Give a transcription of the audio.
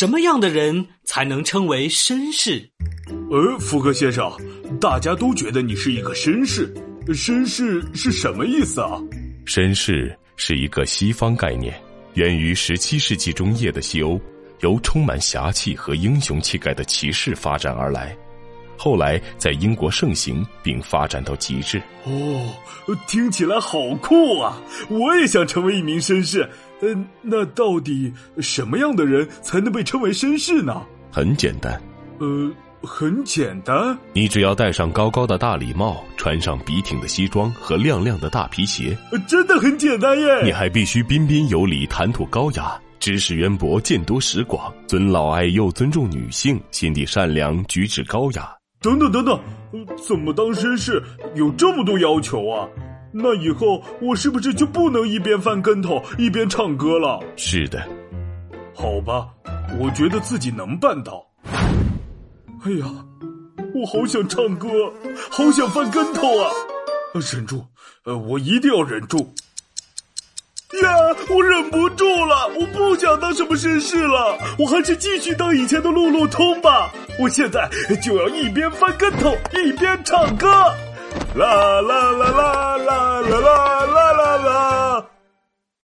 什么样的人才能称为绅士？呃，福格先生，大家都觉得你是一个绅士，绅士是什么意思啊？绅士是一个西方概念，源于十七世纪中叶的西欧，由充满侠气和英雄气概的骑士发展而来。后来在英国盛行，并发展到极致。哦，听起来好酷啊！我也想成为一名绅士。嗯，那到底什么样的人才能被称为绅士呢？很简单。呃，很简单。你只要戴上高高的大礼帽，穿上笔挺的西装和亮亮的大皮鞋。真的很简单耶！你还必须彬彬有礼，谈吐高雅。知识渊博，见多识广，尊老爱幼，尊重女性，心地善良，举止高雅。等等等等，怎么当绅士有这么多要求啊？那以后我是不是就不能一边翻跟头一边唱歌了？是的。好吧，我觉得自己能办到。哎呀，我好想唱歌，好想翻跟头啊！忍住，呃，我一定要忍住。呀，我忍不住了，我不想当什么绅士了，我还是继续当以前的路路通吧。我现在就要一边翻跟头一边唱歌，啦啦啦啦。